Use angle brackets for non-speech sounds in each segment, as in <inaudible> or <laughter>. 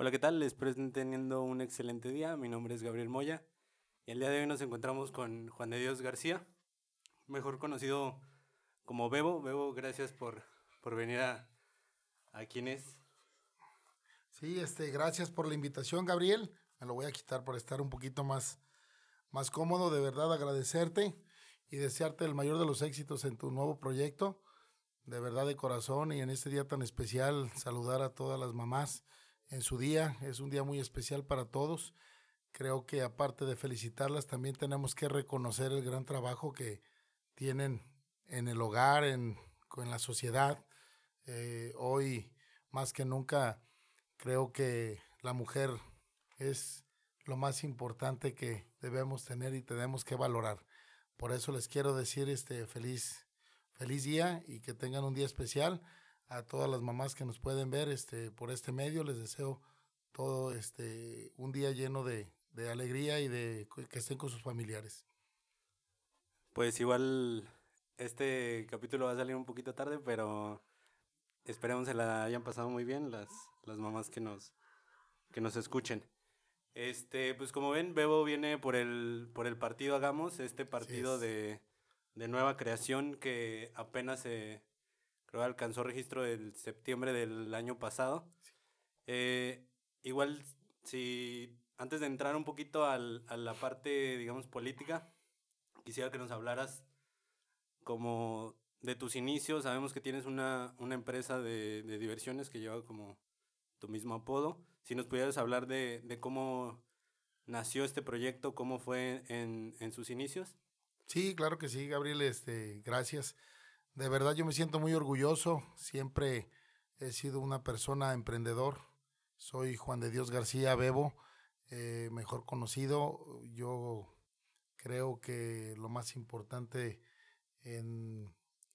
Hola, ¿qué tal? Espero estén teniendo un excelente día. Mi nombre es Gabriel Moya y el día de hoy nos encontramos con Juan de Dios García, mejor conocido como Bebo. Bebo, gracias por, por venir a, a quién es. Sí, este, gracias por la invitación, Gabriel. Me lo voy a quitar por estar un poquito más, más cómodo. De verdad, agradecerte y desearte el mayor de los éxitos en tu nuevo proyecto. De verdad, de corazón y en este día tan especial, saludar a todas las mamás en su día. Es un día muy especial para todos. Creo que aparte de felicitarlas, también tenemos que reconocer el gran trabajo que tienen en el hogar, en, en la sociedad. Eh, hoy, más que nunca, creo que la mujer es lo más importante que debemos tener y tenemos que valorar. Por eso les quiero decir este feliz, feliz día y que tengan un día especial a todas las mamás que nos pueden ver este, por este medio. Les deseo todo este, un día lleno de, de alegría y de que estén con sus familiares. Pues igual este capítulo va a salir un poquito tarde, pero esperemos se la hayan pasado muy bien las, las mamás que nos, que nos escuchen. Este, pues como ven, Bebo viene por el, por el partido Hagamos, este partido de, de nueva creación que apenas se, creo alcanzó registro el septiembre del año pasado. Eh, igual, si antes de entrar un poquito al, a la parte, digamos, política, quisiera que nos hablaras como de tus inicios. Sabemos que tienes una, una empresa de, de, diversiones que lleva como tu mismo apodo. Si nos pudieras hablar de, de cómo nació este proyecto, cómo fue en, en sus inicios. Sí, claro que sí, Gabriel, este, gracias. De verdad yo me siento muy orgulloso, siempre he sido una persona emprendedor. Soy Juan de Dios García Bebo, eh, mejor conocido. Yo creo que lo más importante en,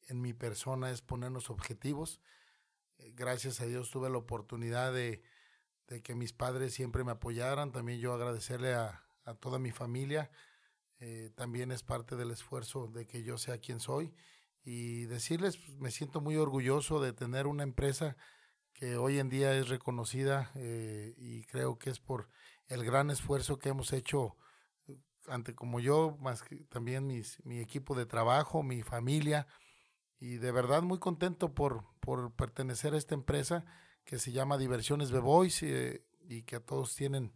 en mi persona es ponernos objetivos. Eh, gracias a Dios tuve la oportunidad de, de, que mis padres siempre me apoyaran. También yo agradecerle a, a toda mi familia. Eh, también es parte del esfuerzo de que yo sea quien soy y decirles, pues, me siento muy orgulloso de tener una empresa que hoy en día es reconocida eh, y creo que es por el gran esfuerzo que hemos hecho ante como yo, más que también mis, mi equipo de trabajo, mi familia, y de verdad muy contento por, por pertenecer a esta empresa que se llama Diversiones Beboys eh, y que a todos tienen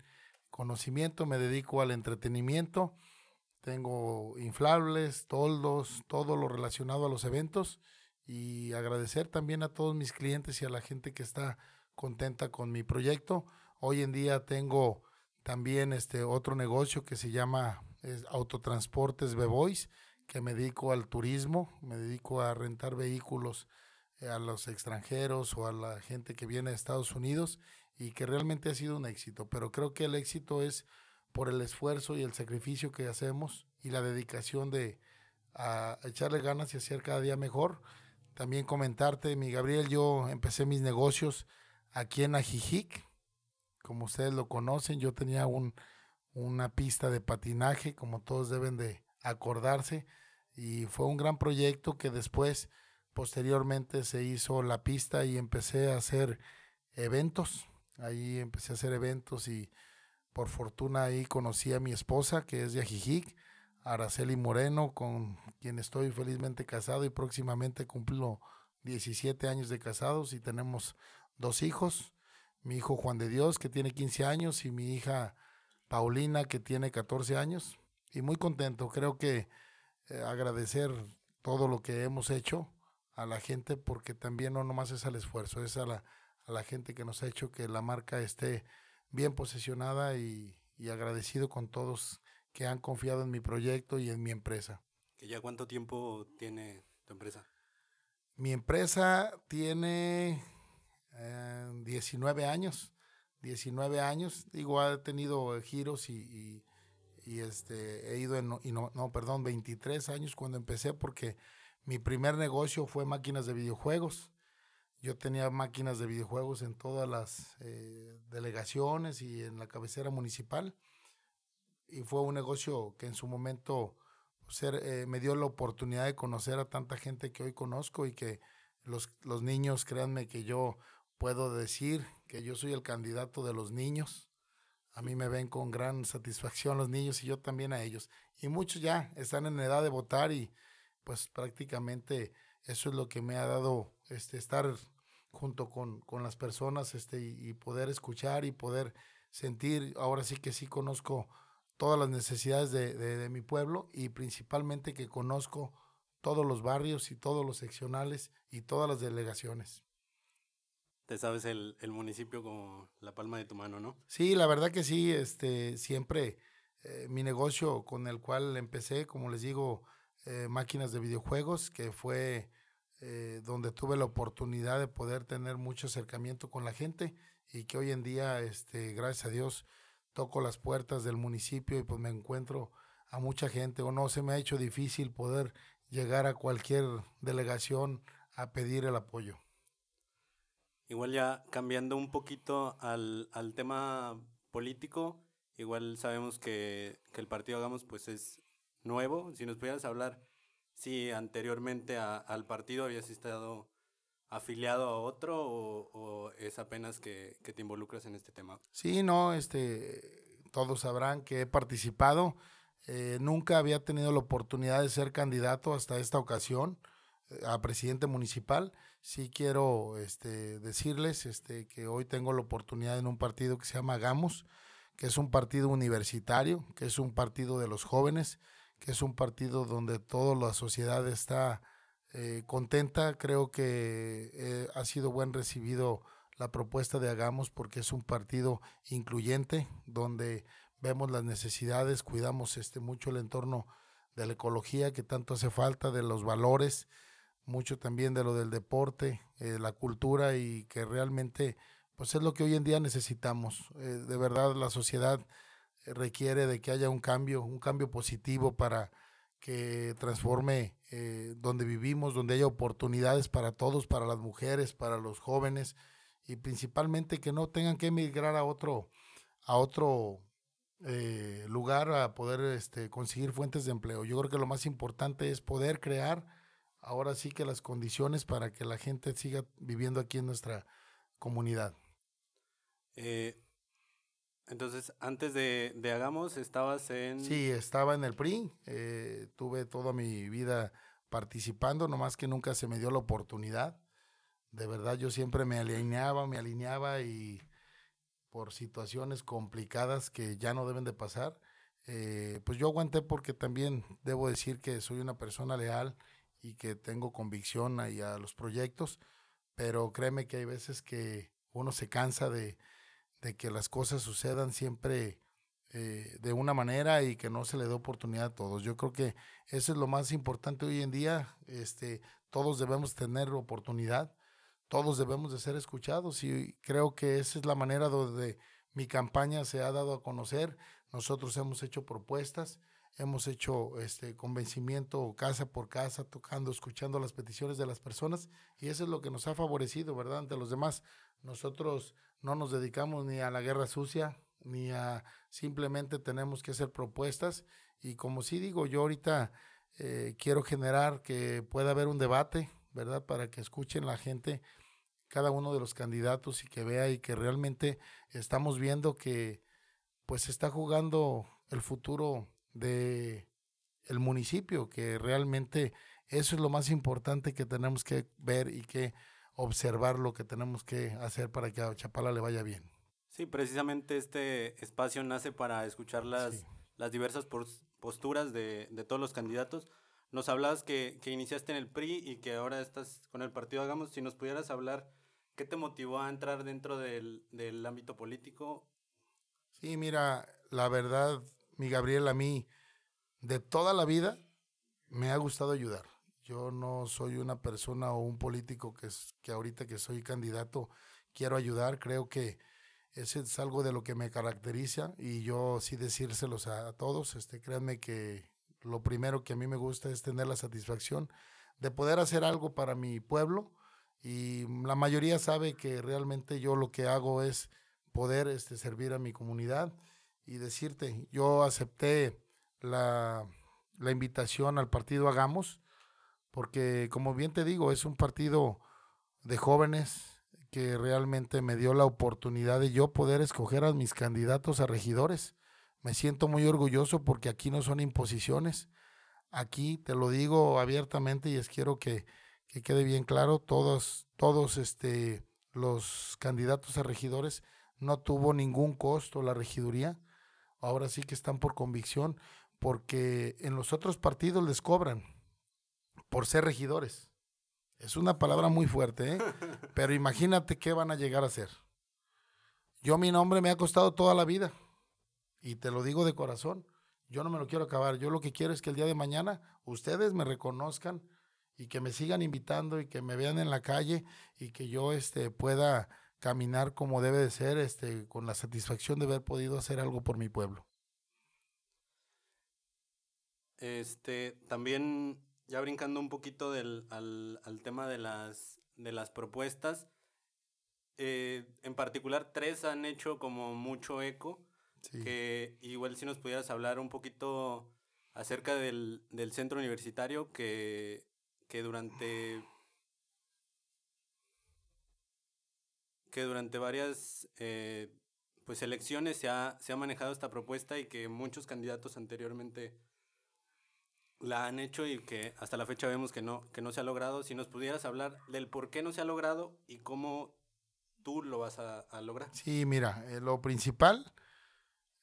conocimiento, me dedico al entretenimiento tengo inflables, toldos, todo lo relacionado a los eventos y agradecer también a todos mis clientes y a la gente que está contenta con mi proyecto. Hoy en día tengo también este otro negocio que se llama Autotransportes Bebois, que me dedico al turismo, me dedico a rentar vehículos eh, a los extranjeros o a la gente que viene de Estados Unidos y que realmente ha sido un éxito, pero creo que el éxito es por el esfuerzo y el sacrificio que hacemos y la dedicación de a echarle ganas y hacer cada día mejor. También comentarte, mi Gabriel, yo empecé mis negocios aquí en Ajijic, como ustedes lo conocen, yo tenía un, una pista de patinaje, como todos deben de acordarse, y fue un gran proyecto que después, posteriormente, se hizo la pista y empecé a hacer eventos. Ahí empecé a hacer eventos y por fortuna ahí conocí a mi esposa, que es de Ajijic, Araceli Moreno, con quien estoy felizmente casado y próximamente cumplo 17 años de casados y tenemos dos hijos. Mi hijo Juan de Dios, que tiene 15 años, y mi hija Paulina, que tiene 14 años. Y muy contento, creo que eh, agradecer todo lo que hemos hecho a la gente, porque también no nomás es al esfuerzo, es a la, a la gente que nos ha hecho que la marca esté bien posicionada y, y, agradecido con todos que han confiado en mi proyecto y en mi empresa. ¿Y ya cuánto tiempo tiene tu empresa? Mi empresa tiene eh, 19 años. 19 años. Digo, ha tenido giros y, y, y este, he ido en, y no, no, perdón, 23 años cuando empecé porque mi primer negocio fue máquinas de videojuegos yo tenía máquinas de videojuegos en todas las eh, delegaciones y en la cabecera municipal. Y fue un negocio que en su momento pues, eh, me dio la oportunidad de conocer a tanta gente que hoy conozco y que los, los niños, créanme que yo puedo decir que yo soy el candidato de los niños. A mí me ven con gran satisfacción los niños y yo también a ellos. Y muchos ya están en edad de votar y pues prácticamente eso es lo que me ha dado este, estar junto con, con las personas este, y, poder escuchar y poder sentir. Ahora sí que sí conozco todas las necesidades de, de mi pueblo y principalmente que conozco todos los barrios y todos los seccionales y todas las delegaciones. Te sabes el, el, municipio como la palma de tu mano, ¿no? Sí, la verdad que sí, este, siempre eh, mi negocio con el cual empecé, como les digo, eh, máquinas de videojuegos, que fue eh, donde tuve la oportunidad de poder tener mucho acercamiento con la gente y que hoy en día, este, gracias a Dios, toco las puertas del municipio y pues me encuentro a mucha gente o no se me ha hecho difícil poder llegar a cualquier delegación a pedir el apoyo. Igual ya cambiando un poquito al, al tema político, igual sabemos que, que, el partido Hagamos pues es nuevo. Si nos pudieras hablar si anteriormente a, al partido habías estado afiliado a otro o, o es apenas que, que, te involucras en este tema. Sí, no, este, todos sabrán que he participado. Eh, nunca había tenido la oportunidad de ser candidato hasta esta ocasión eh, a presidente municipal sí quiero este, decirles este, que hoy tengo la oportunidad en un partido que se llama Gamos, que es un partido universitario, que es un partido de los jóvenes, que es un partido donde toda la sociedad está eh, contenta. Creo que eh, ha sido buen recibido la propuesta de Hagamos porque es un partido incluyente, donde vemos las necesidades, cuidamos este, mucho el entorno de la ecología que tanto hace falta, de los valores, mucho también de lo del deporte, eh, la cultura y que realmente pues es lo que hoy en día necesitamos. De verdad la sociedad requiere de que haya un cambio, un cambio positivo para que transforme eh, donde vivimos, donde haya oportunidades para todos, para las mujeres, para los jóvenes y principalmente que no tengan que emigrar a otro, a otro lugar a poder este, conseguir fuentes de empleo. Yo creo que lo más importante es poder crear ahora sí que las condiciones para que la gente siga viviendo aquí en nuestra comunidad. Eh, entonces, antes de, de, Hagamos, estabas en... Sí, estaba en el PRI, eh, tuve toda mi vida participando, nomás que nunca se me dio la oportunidad. De verdad, yo siempre me alineaba, me alineaba y por situaciones complicadas que ya no deben de pasar, eh, pues yo aguanté porque también debo decir que soy una persona leal y que tengo convicción ahí a los proyectos, pero créeme que hay veces que uno se cansa de, que las cosas sucedan siempre eh, de una manera y que no se le dé oportunidad a todos. Yo creo que eso es lo más importante hoy en día. Este, todos debemos tener oportunidad, todos debemos de ser escuchados y creo que esa es la manera donde mi campaña se ha dado a conocer. Nosotros hemos hecho propuestas hemos hecho este convencimiento casa por casa, tocando, escuchando las peticiones de las personas y eso es lo que nos ha favorecido, ¿verdad? Ante los demás. Nosotros no nos dedicamos ni a la guerra sucia, ni a simplemente tenemos que hacer propuestas y como sí digo, yo ahorita eh, quiero generar que pueda haber un debate, ¿verdad? Para que escuchen la gente cada uno de los candidatos y que vea y que realmente estamos viendo que pues está jugando el futuro de el municipio, que realmente eso es lo más importante que tenemos que ver y que observar lo que tenemos que hacer para que a Chapala le vaya bien. Sí, precisamente este espacio nace para escuchar las, las diversas posturas de, de, todos los candidatos. Nos hablabas que, que, iniciaste en el PRI y que ahora estás con el partido Hagamos. Si nos pudieras hablar, ¿qué te motivó a entrar dentro del, del ámbito político? Sí, mira, la verdad, mi Gabriel, a mí de toda la vida me ha gustado ayudar. Yo no soy una persona o un político que, es, que ahorita que soy candidato quiero ayudar. Creo que ese es algo de lo que me caracteriza y yo sí decírselos a, todos. Este, créanme que lo primero que a mí me gusta es tener la satisfacción de poder hacer algo para mi pueblo y la mayoría sabe que realmente yo lo que hago es poder este, servir a mi comunidad y decirte, yo acepté la, la invitación al partido Hagamos, porque como bien te digo, es un partido de jóvenes que realmente me dio la oportunidad de yo poder escoger a mis candidatos a regidores. Me siento muy orgulloso porque aquí no son imposiciones. Aquí te lo digo abiertamente y es quiero que, que quede bien claro, todos, todos este, los candidatos a regidores no tuvo ningún costo la regiduría. Ahora sí que están por convicción, porque en los otros partidos les cobran por ser regidores. Es una palabra muy fuerte, ¿eh? <laughs> pero imagínate qué van a llegar a ser. Yo mi nombre me ha costado toda la vida y te lo digo de corazón. Yo no me lo quiero acabar. Yo lo que quiero es que el día de mañana ustedes me reconozcan y que me sigan invitando y que me vean en la calle y que yo este, pueda caminar como debe de ser, este, con la satisfacción de haber podido hacer algo por mi pueblo. Este, también ya brincando un poquito del, al, al tema de las, de las propuestas, eh, en particular tres han hecho como mucho eco, que igual si nos pudieras hablar un poquito acerca del, del centro universitario que, que durante que durante varias eh, pues elecciones se ha, se ha manejado esta propuesta y que muchos candidatos anteriormente la han hecho y que hasta la fecha vemos que no, que no se ha logrado. Si nos pudieras hablar del por qué no se ha logrado y cómo tú lo vas a, lograr. Sí, mira, eh, lo principal,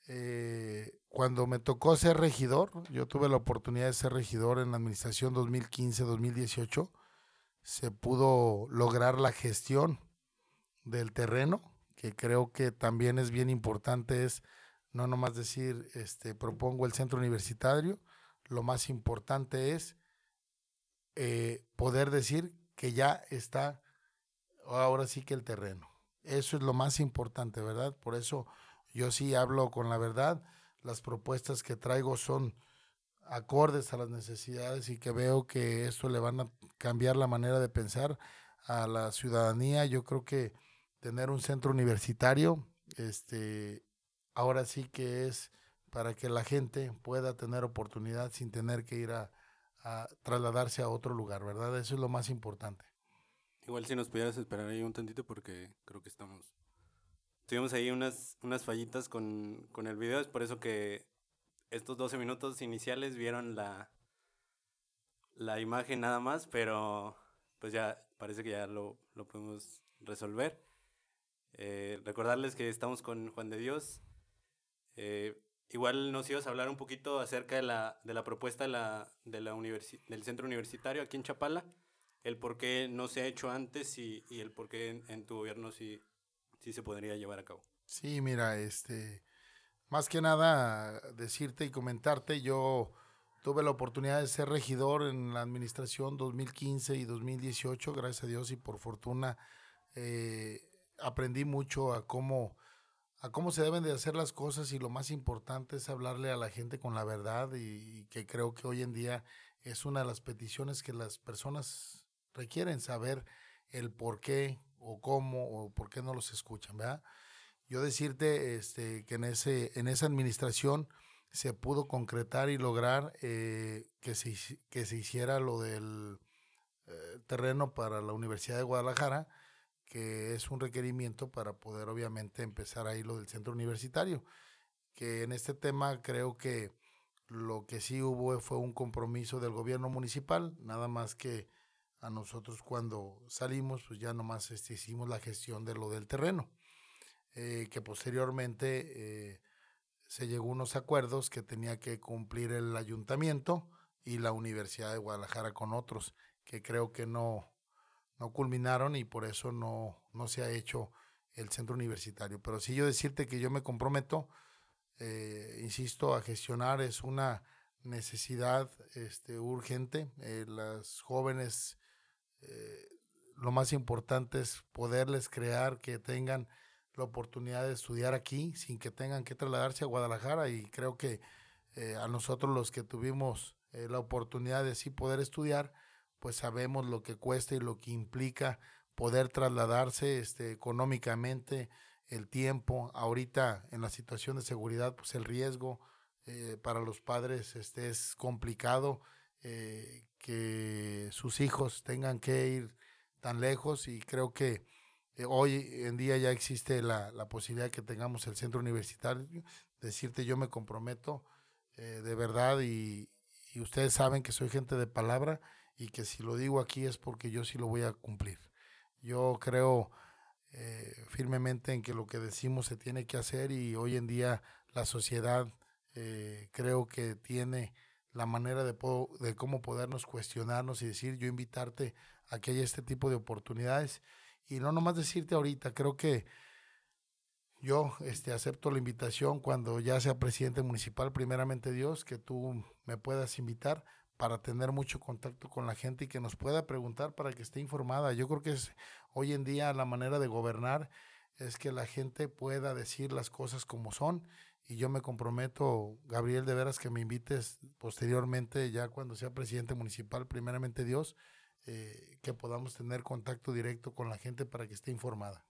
eh, cuando me tocó ser regidor, yo tuve la oportunidad de ser regidor en la administración 2015-2018, se pudo lograr la gestión del terreno, que creo que también es bien importante, es no nomás decir, este, propongo el centro universitario, lo más importante es eh, poder decir que ya está ahora sí que el terreno. Eso es lo más importante, ¿verdad? Por eso yo sí hablo con la verdad. Las propuestas que traigo son acordes a las necesidades y que veo que esto le van a cambiar la manera de pensar a la ciudadanía. Yo creo que tener un centro universitario, este, ahora sí que es para que la gente pueda tener oportunidad sin tener que ir a, trasladarse a otro lugar, ¿verdad? Eso es lo más importante. Igual si nos pudieras esperar ahí un tantito porque creo que estamos... Tuvimos ahí unas, unas fallitas con, con el video, es por eso que estos 12 minutos iniciales vieron la, la imagen nada más, pero pues ya parece que ya lo, lo podemos resolver. Eh, recordarles que estamos con Juan de Dios. Eh, Igual nos ibas a hablar un poquito acerca de la, de la propuesta de la, de la del centro universitario aquí en Chapala, el por qué no se ha hecho antes y, y el por qué en, tu gobierno sí, sí se podría llevar a cabo. Sí, mira, este, más que nada decirte y comentarte, yo tuve la oportunidad de ser regidor en la administración 2015 y 2018, gracias a Dios y por fortuna eh, aprendí mucho a cómo a cómo se deben de hacer las cosas y lo más importante es hablarle a la gente con la verdad y, que creo que hoy en día es una de las peticiones que las personas requieren saber el por qué o cómo o por qué no los escuchan, ¿verdad? Yo decirte este, que en, ese, en esa administración se pudo concretar y lograr eh, que, se, que se hiciera lo del eh, terreno para la Universidad de Guadalajara, que es un requerimiento para poder obviamente empezar ahí lo del centro universitario, que en este tema creo que lo que sí hubo fue un compromiso del gobierno municipal, nada más que a nosotros cuando salimos, pues ya nomás este, hicimos la gestión de lo del terreno, eh, que posteriormente eh, se llegó a unos acuerdos que tenía que cumplir el ayuntamiento y la Universidad de Guadalajara con otros, que creo que no, no culminaron y por eso no, no se ha hecho el centro universitario. Pero sí yo decirte que yo me comprometo, eh, insisto, a gestionar es una necesidad este, urgente. Eh, las jóvenes, eh, lo más importante es poderles crear que tengan la oportunidad de estudiar aquí sin que tengan que trasladarse a Guadalajara y creo que a nosotros los que tuvimos la oportunidad de sí poder estudiar, pues sabemos lo que cuesta y lo que implica poder trasladarse este, económicamente, el tiempo. Ahorita en la situación de seguridad, pues el riesgo eh, para los padres este, es complicado eh, que sus hijos tengan que ir tan lejos y creo que Eh, hoy en día ya existe la, la, posibilidad de que tengamos el centro universitario. Decirte, yo me comprometo de verdad y ustedes saben que soy gente de palabra y que si lo digo aquí es porque yo sí lo voy a cumplir. Yo creo eh, firmemente en que lo que decimos se tiene que hacer y hoy en día la sociedad eh, creo que tiene la manera de, cómo podernos cuestionarnos y decir, yo invitarte a que haya este tipo de oportunidades y no nomás decirte ahorita, creo que yo este, acepto la invitación cuando ya sea presidente municipal, primeramente Dios, que tú me puedas invitar para tener mucho contacto con la gente y que nos pueda preguntar para que esté informada. Yo creo que es hoy en día la manera de gobernar es que la gente pueda decir las cosas como son y yo me comprometo, Gabriel, de veras que me invites posteriormente, ya cuando sea presidente municipal, primeramente Dios, eh, que podamos tener contacto directo con la gente para que esté informada.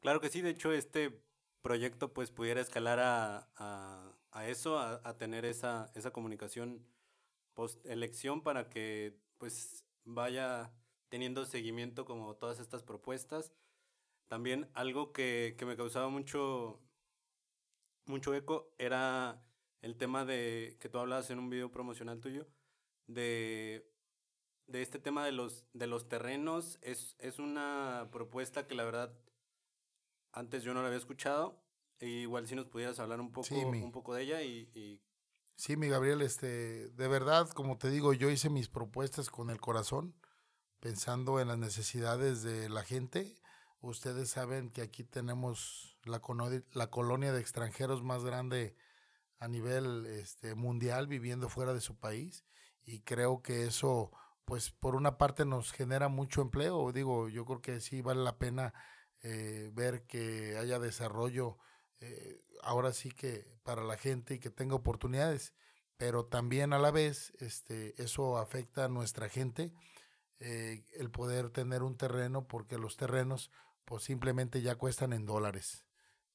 Claro que sí, de hecho este proyecto pues pudiera escalar a, a, a eso, a, a, tener esa, esa comunicación post elección para que pues vaya teniendo seguimiento como todas estas propuestas. También algo que, que me causaba mucho, mucho eco era el tema de que tú hablabas en un video promocional tuyo, de, de este tema de los, de los terrenos. Es, es una propuesta que la verdad antes yo no la había escuchado. E igual si nos pudieras hablar un poco, un poco de ella y, y Sí, mi Gabriel, este, de verdad, como te digo, yo hice mis propuestas con el corazón, pensando en las necesidades de la gente. Ustedes saben que aquí tenemos la, la colonia de extranjeros más grande a nivel este, mundial viviendo fuera de su país y creo que eso, pues por una parte nos genera mucho empleo. Digo, yo creo que sí vale la pena eh, ver que haya desarrollo eh, ahora sí que para la gente y que tenga oportunidades, pero también a la vez este, eso afecta a nuestra gente, eh, el poder tener un terreno, porque los terrenos pues simplemente ya cuestan en dólares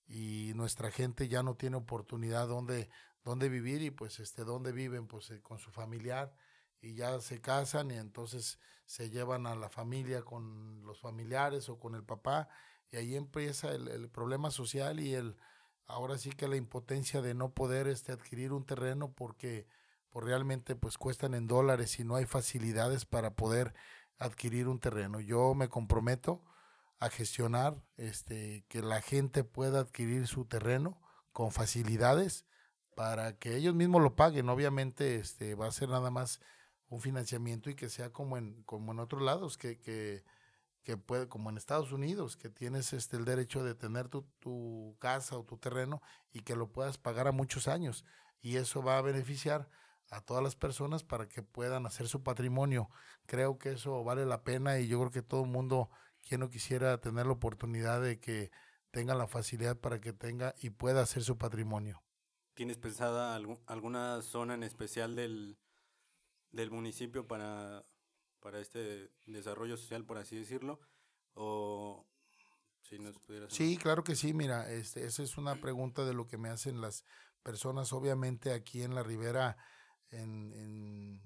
y nuestra gente ya no tiene oportunidad donde, donde vivir y pues este, donde viven pues eh, con su familiar y ya se casan y entonces se llevan a la familia con los familiares o con el papá y ahí empieza el, el problema social y el ahora sí que la impotencia de no poder este, adquirir un terreno porque pues, realmente pues cuestan en dólares y no hay facilidades para poder adquirir un terreno. Yo me comprometo a gestionar este, que la gente pueda adquirir su terreno con facilidades para que ellos mismos lo paguen. Obviamente este, va a ser nada más un financiamiento y que sea como en, como en otros lados, que, que que puede, como en Estados Unidos, que tienes este, el derecho de tener tu, tu, casa o tu terreno y que lo puedas pagar a muchos años. Y eso va a beneficiar a todas las personas para que puedan hacer su patrimonio. Creo que eso vale la pena y yo creo que todo el mundo, quien no quisiera tener la oportunidad de que tenga la facilidad para que tenga y pueda hacer su patrimonio. ¿Tienes pensada alguna zona en especial del, del municipio para para este desarrollo social, por así decirlo? O si nos pudieras... Sí, claro que sí, mira, este, esa es una pregunta de lo que me hacen las personas, obviamente aquí en la Ribera, en, en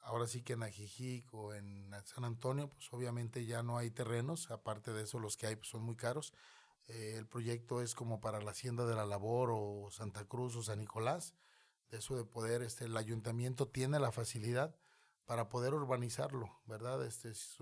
ahora sí que en Ajijic o en San Antonio, pues obviamente ya no hay terrenos, aparte de eso los que hay pues, son muy caros. Eh, el proyecto es como para la Hacienda de la Labor o Santa Cruz o San Nicolás, de eso de poder, este, el ayuntamiento tiene la facilidad para poder urbanizarlo, ¿verdad? Este es,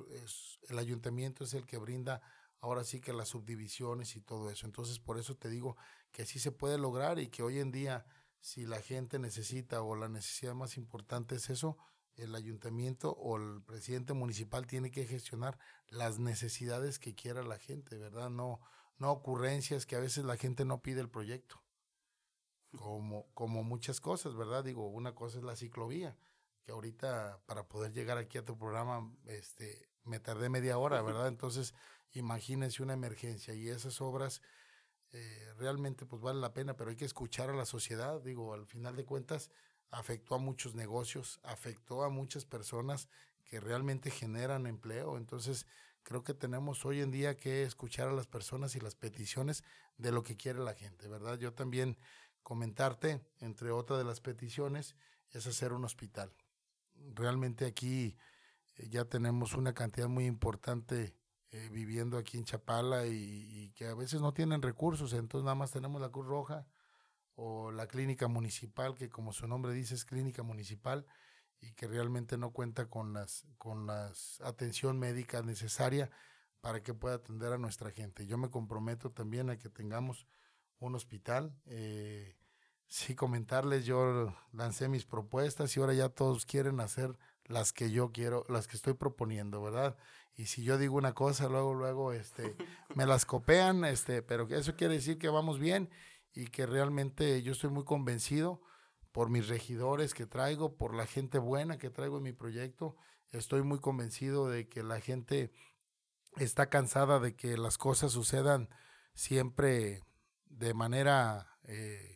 el ayuntamiento es el que brinda ahora sí que las subdivisiones y todo eso. Entonces, por eso te digo que sí se puede lograr y que hoy en día, si la gente necesita o la necesidad más importante es eso, el ayuntamiento o el presidente municipal tiene que gestionar las necesidades que quiera la gente, ¿verdad? No, no ocurrencias que a veces la gente no pide el proyecto. Como, como muchas cosas, ¿verdad? Digo, una cosa es la ciclovía que ahorita para poder llegar aquí a tu programa, este, me tardé media hora, ¿verdad? Entonces, imagínense una emergencia y esas obras eh, realmente pues vale la pena, pero hay que escuchar a la sociedad, digo, al final de cuentas afectó a muchos negocios, afectó a muchas personas que realmente generan empleo, entonces creo que tenemos hoy en día que escuchar a las personas y las peticiones de lo que quiere la gente, ¿verdad? Yo también comentarte, entre otras de las peticiones, es hacer un hospital realmente aquí eh, ya tenemos una cantidad muy importante eh, viviendo aquí en Chapala y, que a veces no tienen recursos, entonces nada más tenemos la Cruz Roja o la clínica municipal, que como su nombre dice es clínica municipal y que realmente no cuenta con las con las atención médica necesaria para que pueda atender a nuestra gente. Yo me comprometo también a que tengamos un hospital. Eh, sí, comentarles, yo lancé mis propuestas y ahora ya todos quieren hacer las que yo quiero, las que estoy proponiendo, ¿verdad? Y si yo digo una cosa, luego, luego, este, <laughs> me las copean, este, pero eso quiere decir que vamos bien y que realmente yo estoy muy convencido por mis regidores que traigo, por la gente buena que traigo en mi proyecto. Estoy muy convencido de que la gente está cansada de que las cosas sucedan siempre de manera, eh,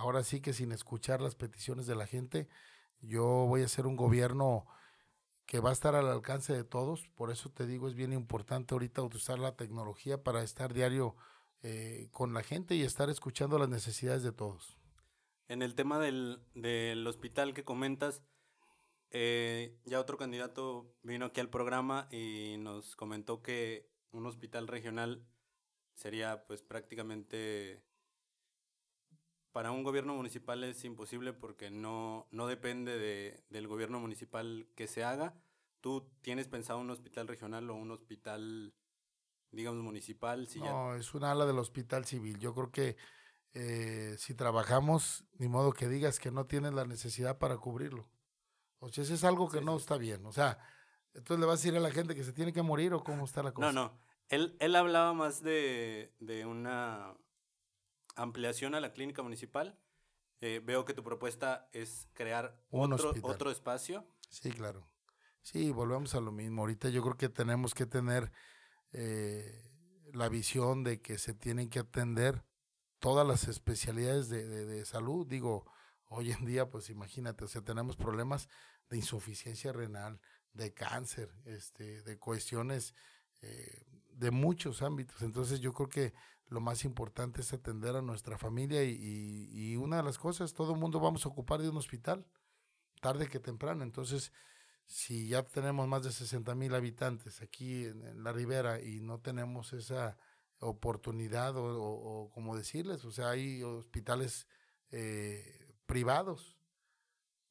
ahora sí que sin escuchar las peticiones de la gente. Yo voy a hacer un gobierno que va a estar al alcance de todos. Por eso te digo, es bien importante ahorita usar la tecnología para estar diario eh, con la gente y estar escuchando las necesidades de todos. En el tema del, del hospital que comentas, eh, ya otro candidato vino aquí al programa y nos comentó que un hospital regional sería pues prácticamente para un gobierno municipal es imposible porque no, no depende de, del gobierno municipal que se haga. ¿Tú tienes pensado un hospital regional o un hospital, digamos, municipal? Si no, es un ala del hospital civil. Yo creo que eh, si trabajamos, ni modo que digas que no tienes la necesidad para cubrirlo. O sea, eso es algo que no está bien. O sea, entonces le vas a decir a la gente que se tiene que morir o cómo está la cosa. No, no. Él, él hablaba más de, de una ampliación a la clínica municipal. Eh, veo que tu propuesta es crear otro, otro espacio. Sí, claro. Sí, volvemos a lo mismo. Ahorita yo creo que tenemos que tener eh, la visión de que se tienen que atender todas las especialidades de, de, salud. Digo, hoy en día, pues imagínate, o sea, tenemos problemas de insuficiencia renal, de cáncer, este, de cuestiones eh, de muchos ámbitos. Entonces yo creo que lo más importante es atender a nuestra familia y, una de las cosas, todo el mundo vamos a ocupar de un hospital, tarde que temprano. Entonces, si ya tenemos más de 60 mil habitantes aquí en, la ribera y no tenemos esa oportunidad o, como decirles, o sea, hay hospitales eh, privados,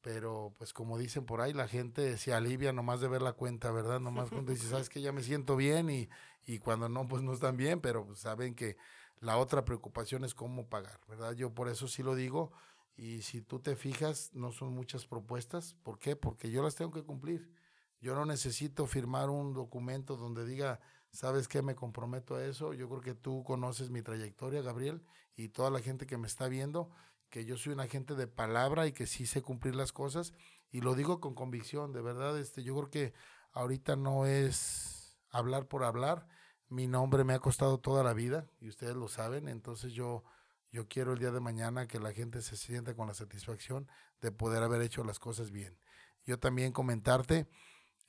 pero pues como dicen por ahí, la gente se alivia nomás de ver la cuenta, ¿verdad? Nomás cuando dice, <laughs> sabes que ya me siento bien y y cuando no, pues no están bien, pero pues, saben que la otra preocupación es cómo pagar, ¿verdad? Yo por eso sí lo digo y si tú te fijas, no son muchas propuestas. ¿Por qué? Porque yo las tengo que cumplir. Yo no necesito firmar un documento donde diga, ¿sabes qué? Me comprometo a eso. Yo creo que tú conoces mi trayectoria, Gabriel, y toda la gente que me está viendo, que yo soy un agente de palabra y que sí sé cumplir las cosas. Y lo digo con convicción, de verdad, este, yo creo que ahorita no es hablar por hablar. Mi nombre me ha costado toda la vida y ustedes lo saben, entonces yo, yo quiero el día de mañana que la gente se sienta con la satisfacción de poder haber hecho las cosas bien. Yo también comentarte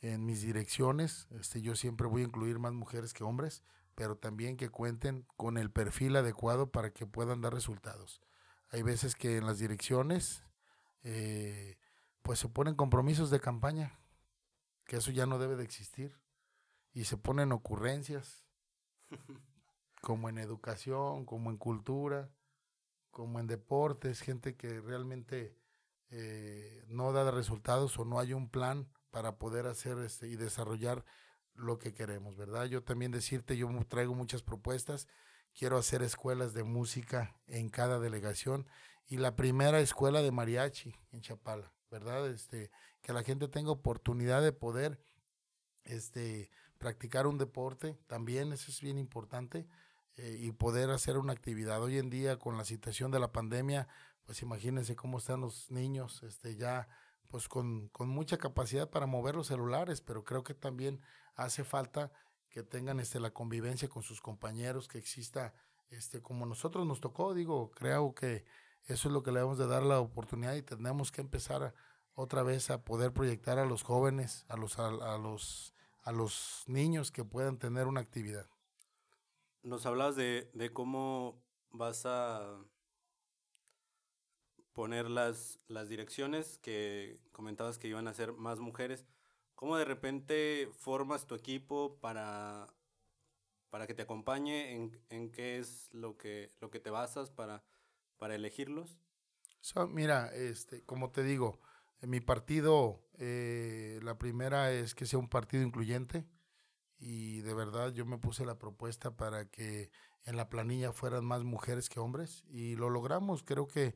en mis direcciones, este, yo siempre voy a incluir más mujeres que hombres, pero también que cuenten con el perfil adecuado para que puedan dar resultados. Hay veces que en las direcciones, eh, pues se ponen compromisos de campaña, que eso ya no debe de existir y se ponen ocurrencias, <laughs> como en educación, como en cultura, como en deportes, gente que realmente eh, no da resultados o no hay un plan para poder hacer este, y desarrollar lo que queremos, ¿verdad? Yo también decirte, yo traigo muchas propuestas, quiero hacer escuelas de música en cada delegación y la primera escuela de mariachi en Chapala, ¿verdad? Este, que la gente tenga oportunidad de poder este, practicar un deporte, también eso es bien importante, eh, y poder hacer una actividad. Hoy en día, con la situación de la pandemia, pues imagínense cómo están los niños, este, ya pues con, con mucha capacidad para mover los celulares, pero creo que también hace falta que tengan este, la convivencia con sus compañeros, que exista, este, como nosotros nos tocó, digo, creo que eso es lo que le debemos de dar la oportunidad y tenemos que empezar otra vez a poder proyectar a los jóvenes, a los, a los a los niños que puedan tener una actividad. Nos hablabas de, de cómo vas a poner las, las direcciones que comentabas que iban a ser más mujeres. ¿Cómo de repente formas tu equipo para para que te acompañe, en, en, qué es lo que, lo que te basas para, para elegirlos. mira, este, como te digo, en mi partido, eh, la primera es que sea un partido incluyente y de verdad yo me puse la propuesta para que en la planilla fueran más mujeres que hombres y lo logramos. Creo que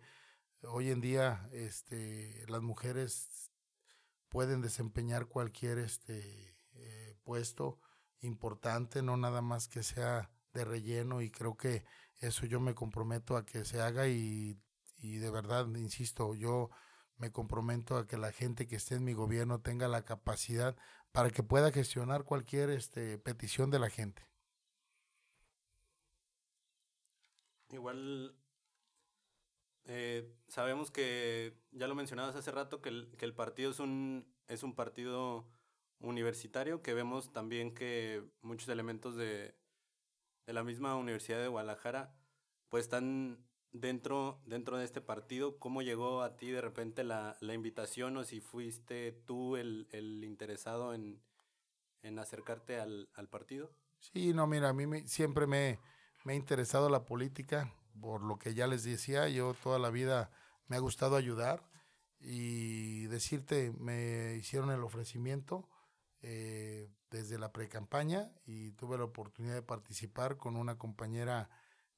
hoy en día este, las mujeres pueden desempeñar cualquier este, eh, puesto importante, no nada más que sea de relleno y creo que eso yo me comprometo a que se haga y, y de verdad, insisto, yo me comprometo a que la gente que esté en mi gobierno tenga la capacidad para que pueda gestionar cualquier este, petición de la gente. Igual eh, sabemos que, ya lo mencionabas hace rato, que el, que el partido es un, es un partido universitario, que vemos también que muchos elementos de, de la misma Universidad de Guadalajara pues están dentro, dentro de este partido, ¿cómo llegó a ti de repente la, la invitación o si fuiste tú el, el interesado en, en, acercarte al, al, partido? Sí, no, mira, a mí me, siempre me, me, ha interesado la política, por lo que ya les decía, yo toda la vida me ha gustado ayudar y decirte, me hicieron el ofrecimiento eh, desde la pre-campaña y tuve la oportunidad de participar con una compañera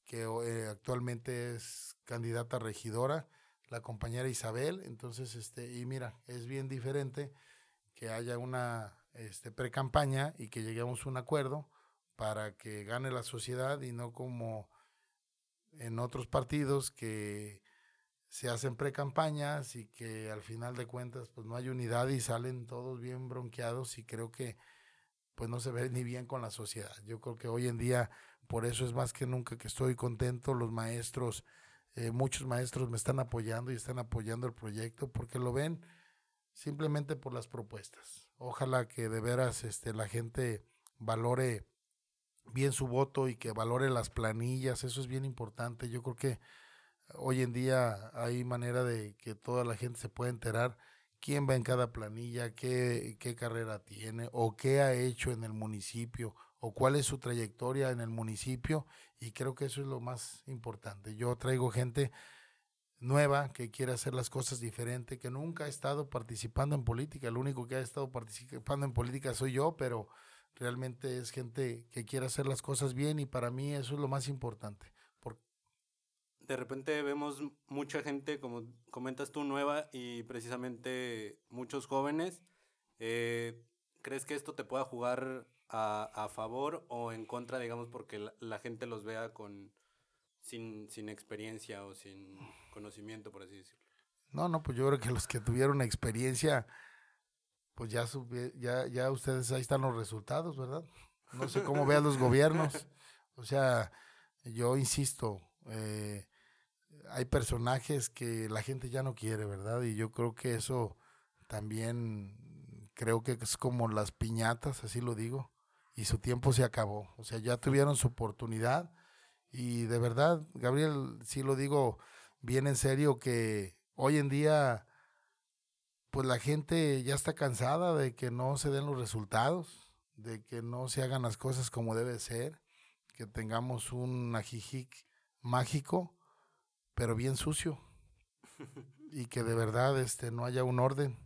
que eh, actualmente es candidata regidora, la compañera Isabel. Entonces, este, y mira, es bien diferente que haya una este, pre-campaña y que lleguemos a un acuerdo para que gane la sociedad y no como en otros partidos que se hacen pre-campañas y que al final de cuentas pues no hay unidad y salen todos bien bronqueados y creo que pues no se ve ni bien con la sociedad. Yo creo que hoy en día por eso es más que nunca que estoy contento. Los maestros, eh, muchos maestros me están apoyando y están apoyando el proyecto porque lo ven simplemente por las propuestas. Ojalá que de veras este, la gente valore bien su voto y que valore las planillas. Eso es bien importante. Yo creo que hoy en día hay manera de que toda la gente se pueda enterar quién va en cada planilla, qué, qué carrera tiene o qué ha hecho en el municipio o cuál es su trayectoria en el municipio y creo que eso es lo más importante. Yo traigo gente nueva que quiere hacer las cosas diferente, que nunca ha estado participando en política, el único que ha estado participando en política soy yo, pero realmente es gente que quiere hacer las cosas bien y para mí eso es lo más importante. De repente vemos mucha gente, como comentas tú, nueva y precisamente muchos jóvenes. Eh, ¿Crees que esto te pueda jugar a, a favor o en contra, digamos, porque la, gente los vea con sin, sin experiencia o sin conocimiento, por así decirlo. No, no, pues yo creo que los que tuvieron experiencia, pues ya, ya, ya ustedes ahí están los resultados, ¿verdad? No sé cómo vean los gobiernos. O sea, yo insisto, eh, hay personajes que la gente ya no quiere, ¿verdad? Y yo creo que eso también, creo que es como las piñatas, así lo digo y su tiempo se acabó. O sea, ya tuvieron su oportunidad y de verdad, Gabriel, sí lo digo bien en serio que hoy en día pues la gente ya está cansada de que no se den los resultados, de que no se hagan las cosas como debe ser, que tengamos un ajijic mágico, pero bien sucio. <laughs> y que de verdad este no haya un orden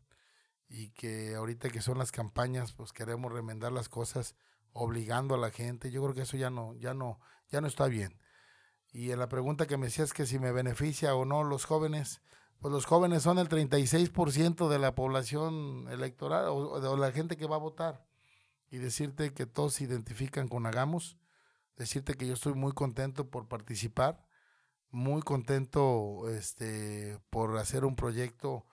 y que ahorita que son las campañas, pues queremos remendar las cosas obligando a la gente. Yo creo que eso ya no, ya no, ya no está bien. Y en la pregunta que me decías que si me beneficia o no los jóvenes, pues los jóvenes son el 36% de la población electoral o, de la gente que va a votar. Y decirte que todos se identifican con Hagamos, decirte que yo estoy muy contento por participar, muy contento este, por hacer un proyecto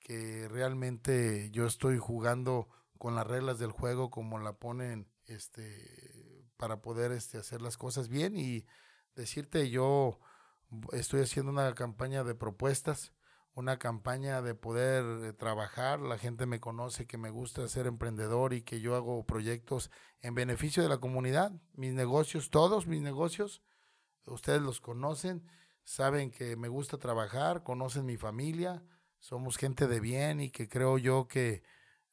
que realmente yo estoy jugando con las reglas del juego como la ponen este, para poder este, hacer las cosas bien y decirte, yo estoy haciendo una campaña de propuestas, una campaña de poder eh, trabajar, la gente me conoce que me gusta ser emprendedor y que yo hago proyectos en beneficio de la comunidad, mis negocios, todos mis negocios, ustedes los conocen, saben que me gusta trabajar, conocen mi familia, somos gente de bien y que creo yo que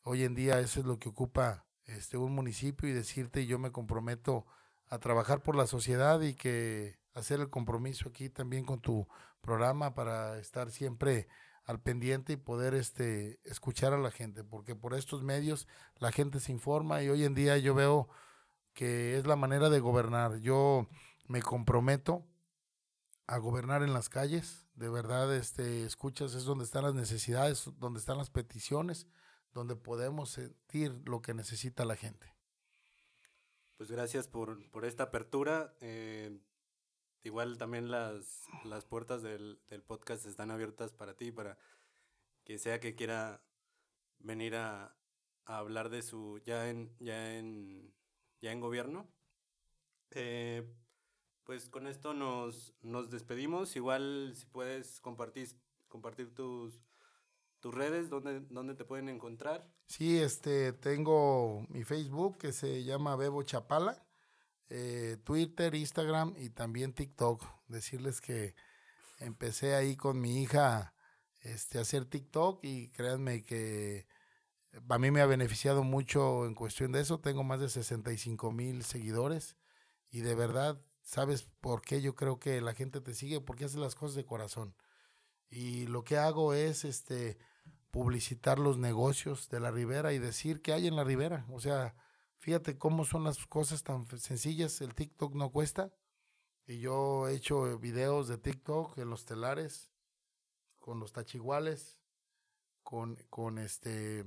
hoy en día eso es lo que ocupa este, un municipio y decirte yo me comprometo a trabajar por la sociedad y que hacer el compromiso aquí también con tu programa para estar siempre al pendiente y poder este escuchar a la gente, porque por estos medios la gente se informa y hoy en día yo veo que es la manera de gobernar. Yo me comprometo a gobernar en las calles, de verdad este escuchas es donde están las necesidades, donde están las peticiones, donde podemos sentir lo que necesita la gente. Pues gracias por, por esta apertura. Eh, igual también las, las puertas del, del, podcast están abiertas para ti, para que sea que quiera venir a, hablar de su, ya en, ya en, ya en gobierno. Eh, pues con esto nos, nos despedimos. Igual si puedes compartir, compartir tus, tus redes, ¿dónde, ¿dónde te pueden encontrar? Sí, este, tengo mi Facebook que se llama Bebo Chapala, eh, Twitter, Instagram y también TikTok. Decirles que empecé ahí con mi hija este, a hacer TikTok y créanme que a mí me ha beneficiado mucho en cuestión de eso. Tengo más de 65 mil seguidores y de verdad, ¿sabes por qué yo creo que la gente te sigue? Porque hace las cosas de corazón. Y lo que hago es, este, publicitar los negocios de la ribera y decir qué hay en la ribera. O sea, fíjate cómo son las cosas tan sencillas. El TikTok no cuesta. Y yo he hecho videos de TikTok en los telares, con los tachiguales, con, con este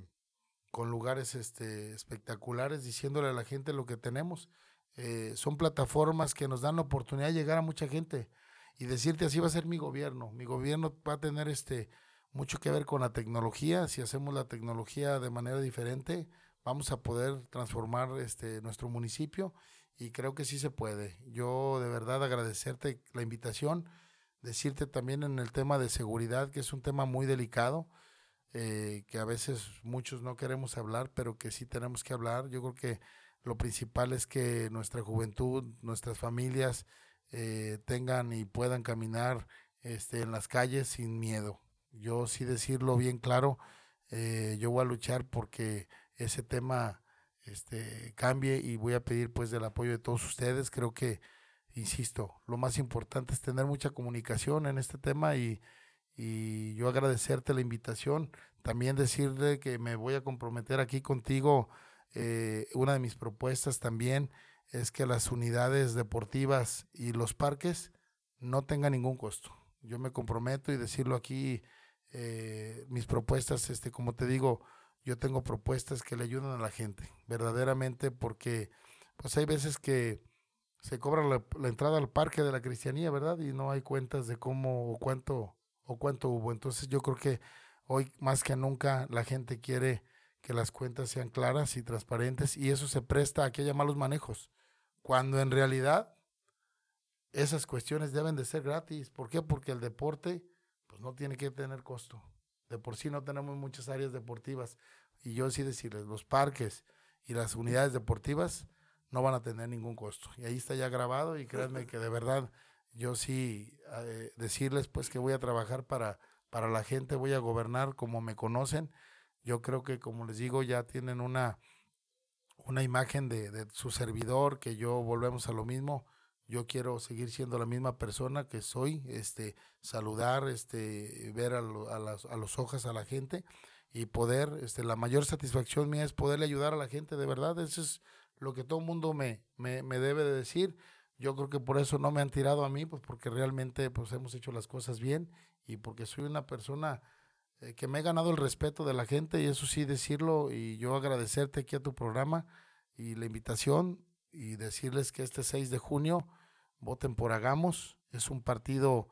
con lugares este, espectaculares, diciéndole a la gente lo que tenemos. Eh, son plataformas que nos dan la oportunidad de llegar a mucha gente y decirte así va a ser mi gobierno. Mi gobierno va a tener este mucho que ver con la tecnología. Si hacemos la tecnología de manera diferente, vamos a poder transformar este nuestro municipio y creo que sí se puede. Yo de verdad agradecerte la invitación, decirte también en el tema de seguridad, que es un tema muy delicado, eh, que a veces muchos no queremos hablar, pero que sí tenemos que hablar. Yo creo que lo principal es que nuestra juventud, nuestras familias eh, tengan y puedan caminar este, en las calles sin miedo yo sí decirlo bien claro, eh, yo voy a luchar porque ese tema este, cambie y voy a pedir pues del apoyo de todos ustedes. Creo que, insisto, lo más importante es tener mucha comunicación en este tema y, y yo agradecerte la invitación. También decirle que me voy a comprometer aquí contigo. Eh, una de mis propuestas también es que las unidades deportivas y los parques no tengan ningún costo. Yo me comprometo y decirlo aquí eh, mis propuestas, este, como te digo, yo tengo propuestas que le ayudan a la gente, verdaderamente, porque pues hay veces que se cobra la, entrada al parque de la cristianía, ¿verdad? Y no hay cuentas de cómo o cuánto o cuánto hubo. Entonces yo creo que hoy más que nunca la gente quiere que las cuentas sean claras y transparentes y eso se presta a que haya malos manejos. Cuando en realidad esas cuestiones deben de ser gratis. ¿Por qué? Porque el deporte pues no tiene que tener costo. De por sí no tenemos muchas áreas deportivas. Y yo sí decirles, los parques y las unidades deportivas no van a tener ningún costo. Y ahí está ya grabado y créanme que de verdad yo sí eh, decirles pues que voy a trabajar para, para la gente, voy a gobernar como me conocen. Yo creo que como les digo ya tienen una, una imagen de, de su servidor, que yo volvemos a lo mismo yo quiero seguir siendo la misma persona que soy, este, saludar, este, ver a, a, las, a los ojos a la gente y poder, este, la mayor satisfacción mía es poderle ayudar a la gente, de verdad, eso es lo que todo el mundo me, me, me debe de decir. Yo creo que por eso no me han tirado a mí, pues porque realmente pues hemos hecho las cosas bien y porque soy una persona eh, que me he ganado el respeto de la gente y eso sí decirlo y yo agradecerte aquí a tu programa y la invitación y decirles que este 6 de junio voten por Hagamos. Es un partido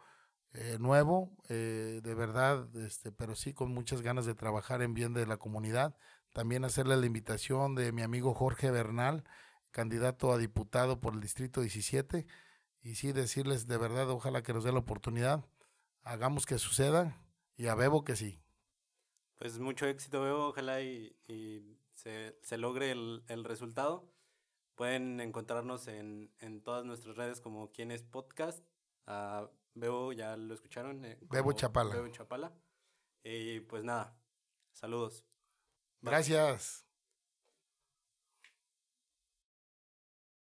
eh, nuevo, eh, de verdad, este, pero sí con muchas ganas de trabajar en bien de la comunidad. También hacerle la invitación de mi amigo Jorge Bernal, candidato a diputado por el Distrito 17. Y sí decirles de verdad, ojalá que nos dé la oportunidad. Hagamos que suceda y a Bebo que sí. Pues mucho éxito, Bebo. Ojalá y, y se, se, logre el, el resultado. Pueden encontrarnos en, en todas nuestras redes como Quién es Podcast. Uh, Bebo, ya lo escucharon. Eh, Bebo Chapala. Bebo Chapala. Y pues nada, saludos. Gracias.